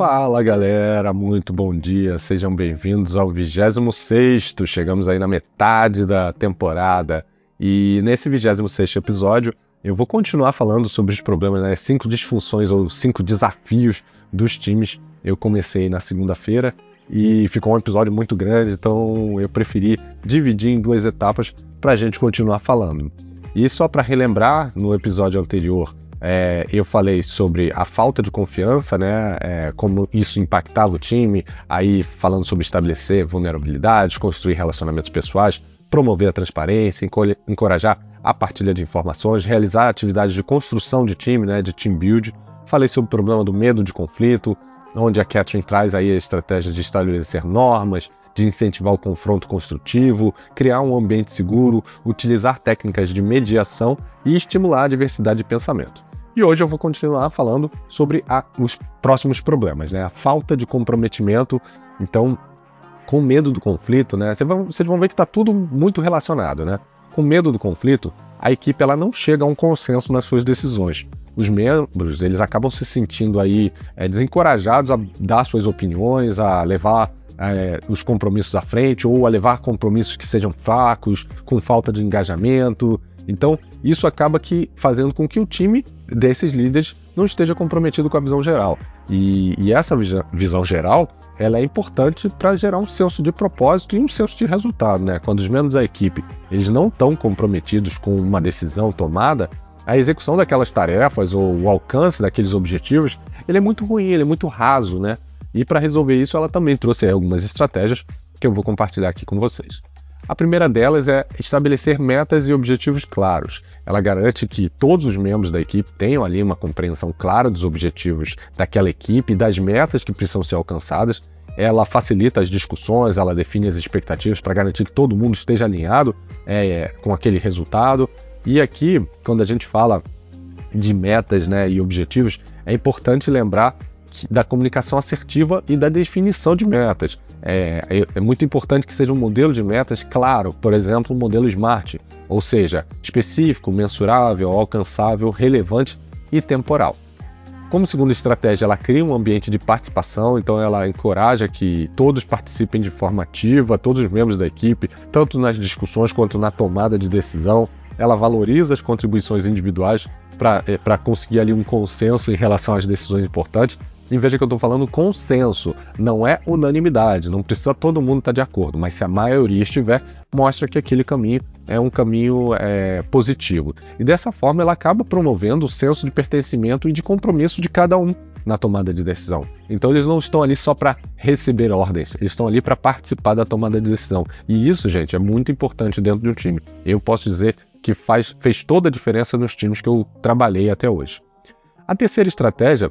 Fala galera, muito bom dia, sejam bem-vindos ao 26. Chegamos aí na metade da temporada e nesse 26 episódio eu vou continuar falando sobre os problemas, né? Cinco disfunções ou cinco desafios dos times. Eu comecei na segunda-feira e ficou um episódio muito grande, então eu preferi dividir em duas etapas para a gente continuar falando. E só para relembrar, no episódio anterior é, eu falei sobre a falta de confiança, né? É, como isso impactava o time, aí falando sobre estabelecer vulnerabilidades, construir relacionamentos pessoais, promover a transparência, encorajar a partilha de informações, realizar atividades de construção de time, né? De team build. Falei sobre o problema do medo de conflito, onde a Catherine traz aí a estratégia de estabelecer normas, de incentivar o confronto construtivo, criar um ambiente seguro, utilizar técnicas de mediação e estimular a diversidade de pensamento. E hoje eu vou continuar falando sobre a, os próximos problemas, né? A falta de comprometimento. Então, com medo do conflito, né? Vocês vão, vocês vão ver que está tudo muito relacionado, né? Com medo do conflito, a equipe ela não chega a um consenso nas suas decisões. Os membros eles acabam se sentindo aí é, desencorajados a dar suas opiniões, a levar é, os compromissos à frente ou a levar compromissos que sejam fracos, com falta de engajamento. Então, isso acaba que fazendo com que o time desses líderes não esteja comprometido com a visão geral. E, e essa visão geral ela é importante para gerar um senso de propósito e um senso de resultado. Né? Quando os membros da equipe eles não estão comprometidos com uma decisão tomada, a execução daquelas tarefas ou o alcance daqueles objetivos ele é muito ruim, ele é muito raso. Né? E para resolver isso, ela também trouxe algumas estratégias que eu vou compartilhar aqui com vocês. A primeira delas é estabelecer metas e objetivos claros. Ela garante que todos os membros da equipe tenham ali uma compreensão clara dos objetivos daquela equipe e das metas que precisam ser alcançadas. Ela facilita as discussões, ela define as expectativas para garantir que todo mundo esteja alinhado é, com aquele resultado. E aqui, quando a gente fala de metas né, e objetivos, é importante lembrar da comunicação assertiva e da definição de metas. É, é, é, muito importante que seja um modelo de metas claro, por exemplo, um modelo SMART, ou seja, específico, mensurável, alcançável, relevante e temporal. Como segunda estratégia, ela cria um ambiente de participação, então ela encoraja que todos participem de forma ativa, todos os membros da equipe, tanto nas discussões quanto na tomada de decisão. Ela valoriza as contribuições individuais para é, conseguir ali um consenso em relação às decisões importantes e veja que eu estou falando consenso, não é unanimidade, não precisa todo mundo estar tá de acordo, mas se a maioria estiver, mostra que aquele caminho é um caminho é, positivo. E dessa forma ela acaba promovendo o senso de pertencimento e de compromisso de cada um na tomada de decisão. Então eles não estão ali só para receber ordens, eles estão ali para participar da tomada de decisão. E isso, gente, é muito importante dentro de um time. Eu posso dizer que faz, fez toda a diferença nos times que eu trabalhei até hoje. A terceira estratégia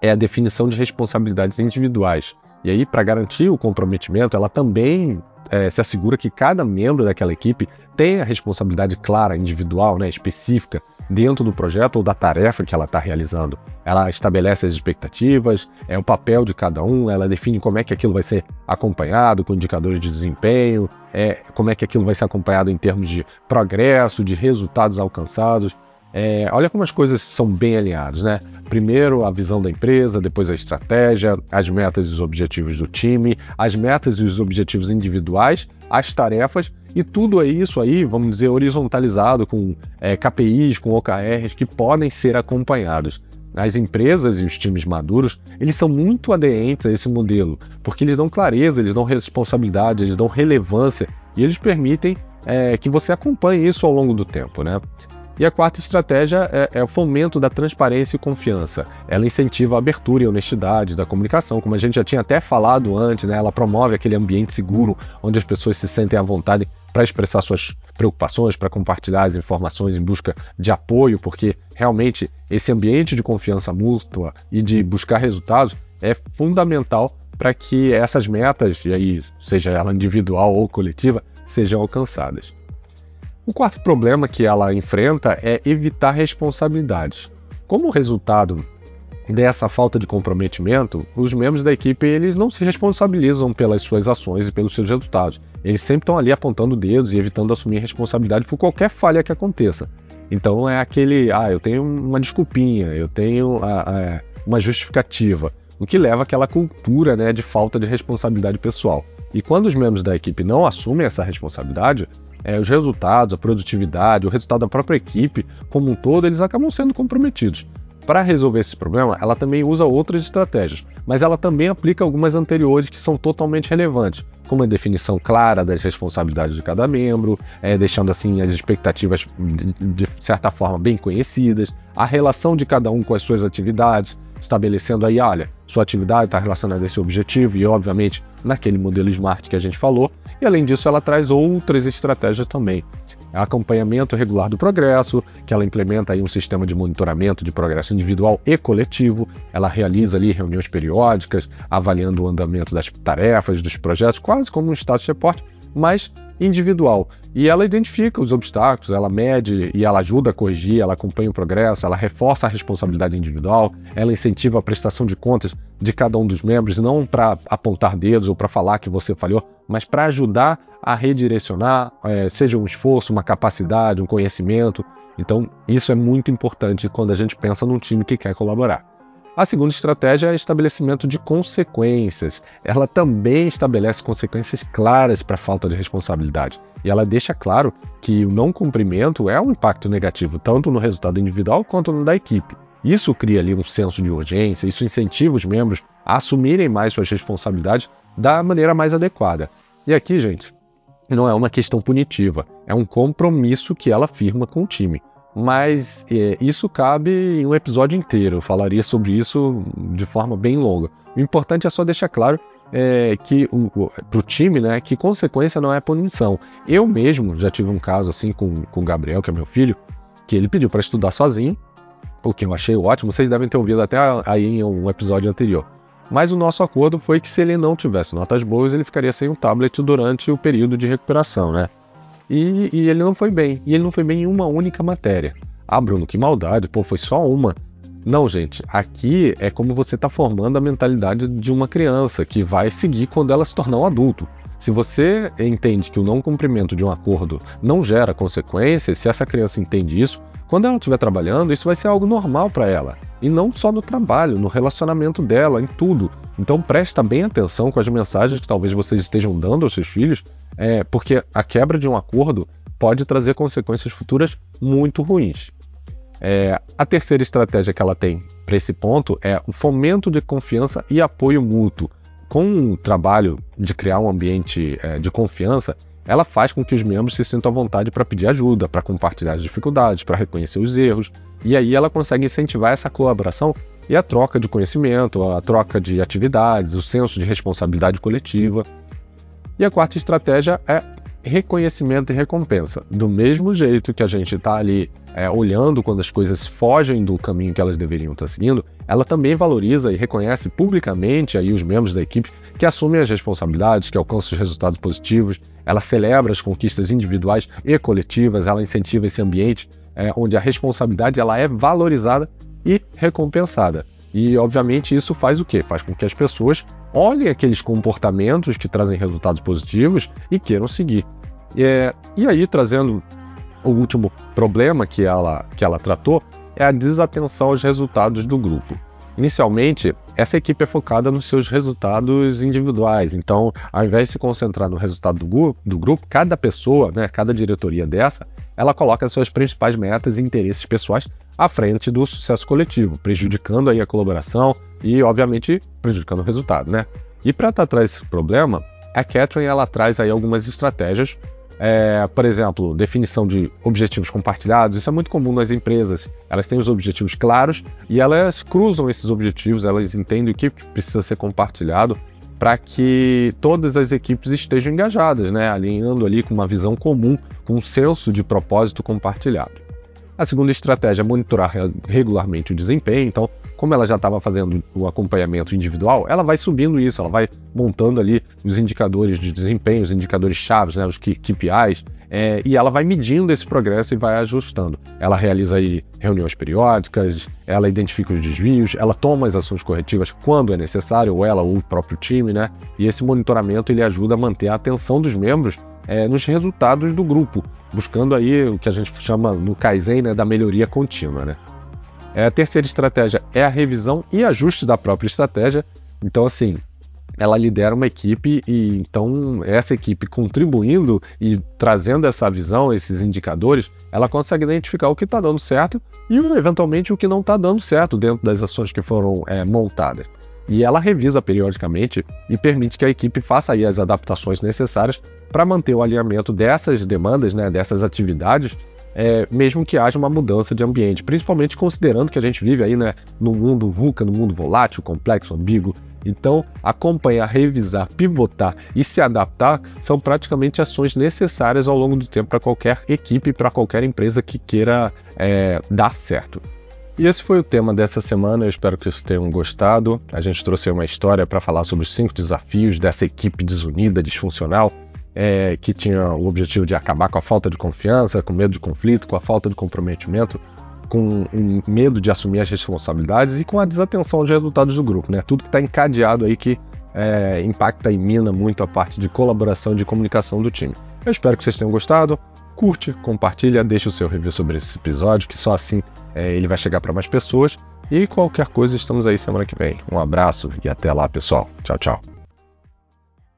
é a definição de responsabilidades individuais. E aí, para garantir o comprometimento, ela também é, se assegura que cada membro daquela equipe tenha a responsabilidade clara, individual, né, específica, dentro do projeto ou da tarefa que ela está realizando. Ela estabelece as expectativas, é o papel de cada um, ela define como é que aquilo vai ser acompanhado, com indicadores de desempenho, é, como é que aquilo vai ser acompanhado em termos de progresso, de resultados alcançados. É, olha como as coisas são bem alinhadas, né? Primeiro a visão da empresa, depois a estratégia, as metas e os objetivos do time, as metas e os objetivos individuais, as tarefas e tudo isso aí, vamos dizer, horizontalizado com é, KPIs, com OKRs que podem ser acompanhados. As empresas e os times maduros, eles são muito aderentes a esse modelo, porque eles dão clareza, eles dão responsabilidade, eles dão relevância e eles permitem é, que você acompanhe isso ao longo do tempo, né? E a quarta estratégia é, é, o fomento da transparência e confiança. Ela incentiva a abertura e honestidade da comunicação, como a gente já tinha até falado antes, né? ela promove aquele ambiente seguro onde as pessoas se sentem à vontade para expressar suas preocupações, para compartilhar as informações em busca de apoio, porque realmente esse ambiente de confiança mútua e de buscar resultados é fundamental para que essas metas, e aí seja ela individual ou coletiva, sejam alcançadas. O quarto problema que ela enfrenta é evitar responsabilidades. Como resultado dessa falta de comprometimento, os membros da equipe eles não se responsabilizam pelas suas ações e pelos seus resultados. Eles sempre estão ali apontando dedos e evitando assumir responsabilidade por qualquer falha que aconteça. Então é aquele, ah, eu tenho uma desculpinha, eu tenho a, a, uma justificativa. o que leva àquela cultura né, de falta de responsabilidade pessoal. E quando os membros da equipe não assumem essa responsabilidade, é, os resultados, a produtividade, o resultado da própria equipe como um todo, eles acabam sendo comprometidos. Para resolver esse problema, ela também usa outras estratégias, mas ela também aplica algumas anteriores que são totalmente relevantes, como a definição clara das responsabilidades de cada membro, é, deixando assim as expectativas de, de certa forma bem conhecidas, a relação de cada um com as suas atividades, estabelecendo aí, olha, sua atividade está relacionada a esse objetivo e, obviamente, naquele modelo SMART que a gente falou. E além disso, ela traz outras estratégias também, acompanhamento regular do progresso, que ela implementa aí um sistema de monitoramento de progresso individual e coletivo. Ela realiza ali reuniões periódicas, avaliando o andamento das tarefas, dos projetos, quase como um status report, mas individual. E ela identifica os obstáculos, ela mede e ela ajuda a corrigir, ela acompanha o progresso, ela reforça a responsabilidade individual, ela incentiva a prestação de contas de cada um dos membros, não para apontar dedos ou para falar que você falhou, mas para ajudar a redirecionar, é, seja um esforço, uma capacidade, um conhecimento. Então, isso é muito importante quando a gente pensa num time que quer colaborar. A segunda estratégia é estabelecimento de consequências. Ela também estabelece consequências claras para a falta de responsabilidade. E ela deixa claro que o não cumprimento é um impacto negativo tanto no resultado individual quanto no da equipe. Isso cria ali um senso de urgência, isso incentiva os membros a assumirem mais suas responsabilidades da maneira mais adequada. E aqui, gente, não é uma questão punitiva, é um compromisso que ela firma com o time mas é, isso cabe em um episódio inteiro. Eu falaria sobre isso de forma bem longa. O importante é só deixar claro é, que para o time, né, que consequência não é punição. Eu mesmo já tive um caso assim com, com o Gabriel, que é meu filho, que ele pediu para estudar sozinho, o que eu achei ótimo. Vocês devem ter ouvido até aí em um episódio anterior. Mas o nosso acordo foi que se ele não tivesse notas boas, ele ficaria sem um tablet durante o período de recuperação, né? E, e, ele não foi bem. E ele não foi bem em uma única matéria. Ah, Bruno, que maldade, pô, foi só uma. Não, gente, aqui é como você está formando a mentalidade de uma criança que vai seguir quando ela se tornar um adulto. Se você entende que o não cumprimento de um acordo não gera consequências, se essa criança entende isso, quando ela estiver trabalhando, isso vai ser algo normal para ela. E não só no trabalho, no relacionamento dela, em tudo. Então presta bem atenção com as mensagens que talvez vocês estejam dando aos seus filhos é, porque a quebra de um acordo pode trazer consequências futuras muito ruins. É, a terceira estratégia que ela tem para esse ponto é o fomento de confiança e apoio mútuo. Com o trabalho de criar um ambiente é, de confiança, ela faz com que os membros se sintam à vontade para pedir ajuda, para compartilhar as dificuldades, para reconhecer os erros, e aí ela consegue incentivar essa colaboração e a troca de conhecimento, a troca de atividades, o senso de responsabilidade coletiva. E a quarta estratégia é reconhecimento e recompensa. Do mesmo jeito que a gente está ali é, olhando quando as coisas fogem do caminho que elas deveriam estar tá seguindo, ela também valoriza e reconhece publicamente aí os membros da equipe que assumem as responsabilidades, que alcançam os resultados positivos, ela celebra as conquistas individuais e coletivas, ela incentiva esse ambiente é, onde a responsabilidade ela é valorizada e recompensada. E, obviamente, isso faz o quê? Faz com que as pessoas olhem aqueles comportamentos que trazem resultados positivos e queiram seguir. É, e aí, trazendo o último problema que ela, que ela tratou, é a desatenção aos resultados do grupo. Inicialmente, essa equipe é focada nos seus resultados individuais. Então, ao invés de se concentrar no resultado do, do grupo, cada pessoa, né, cada diretoria dessa, ela coloca suas principais metas e interesses pessoais à frente do sucesso coletivo, prejudicando aí a colaboração e, obviamente, prejudicando o resultado, né? E para tratar esse problema, a Catherine ela traz aí algumas estratégias, é, por exemplo, definição de objetivos compartilhados. Isso é muito comum nas empresas. Elas têm os objetivos claros e elas cruzam esses objetivos, elas entendem o que precisa ser compartilhado para que todas as equipes estejam engajadas, né? alinhando ali com uma visão comum, com um senso de propósito compartilhado. A segunda estratégia é monitorar regularmente o desempenho. Então, como ela já estava fazendo o acompanhamento individual, ela vai subindo isso, ela vai montando ali os indicadores de desempenho, os indicadores chaves, né, os KPIs, é, e ela vai medindo esse progresso e vai ajustando. Ela realiza aí reuniões periódicas, ela identifica os desvios, ela toma as ações corretivas quando é necessário, ou ela ou o próprio time, né? E esse monitoramento ele ajuda a manter a atenção dos membros é, nos resultados do grupo, buscando aí o que a gente chama no Kaizen né, da melhoria contínua. Né? É, a terceira estratégia é a revisão e ajuste da própria estratégia. Então, assim, ela lidera uma equipe e então essa equipe contribuindo e trazendo essa visão, esses indicadores, ela consegue identificar o que está dando certo e eventualmente o que não está dando certo dentro das ações que foram é, montadas. E ela revisa periodicamente e permite que a equipe faça as adaptações necessárias para manter o alinhamento dessas demandas, né, dessas atividades é, mesmo que haja uma mudança de ambiente, principalmente considerando que a gente vive aí né, no mundo VUCA, no mundo volátil, complexo, ambíguo. Então, acompanhar, revisar, pivotar e se adaptar são praticamente ações necessárias ao longo do tempo para qualquer equipe, para qualquer empresa que queira é, dar certo. E esse foi o tema dessa semana, eu espero que vocês tenham gostado. A gente trouxe uma história para falar sobre os cinco desafios dessa equipe desunida, disfuncional, é, que tinha o objetivo de acabar com a falta de confiança, com medo de conflito, com a falta de comprometimento, com um medo de assumir as responsabilidades e com a desatenção aos resultados do grupo, né? Tudo que está encadeado aí que é, impacta e mina muito a parte de colaboração e de comunicação do time. Eu espero que vocês tenham gostado. Curte, compartilha, deixa o seu review sobre esse episódio, que só assim é, ele vai chegar para mais pessoas. E qualquer coisa, estamos aí semana que vem. Um abraço e até lá, pessoal. Tchau, tchau.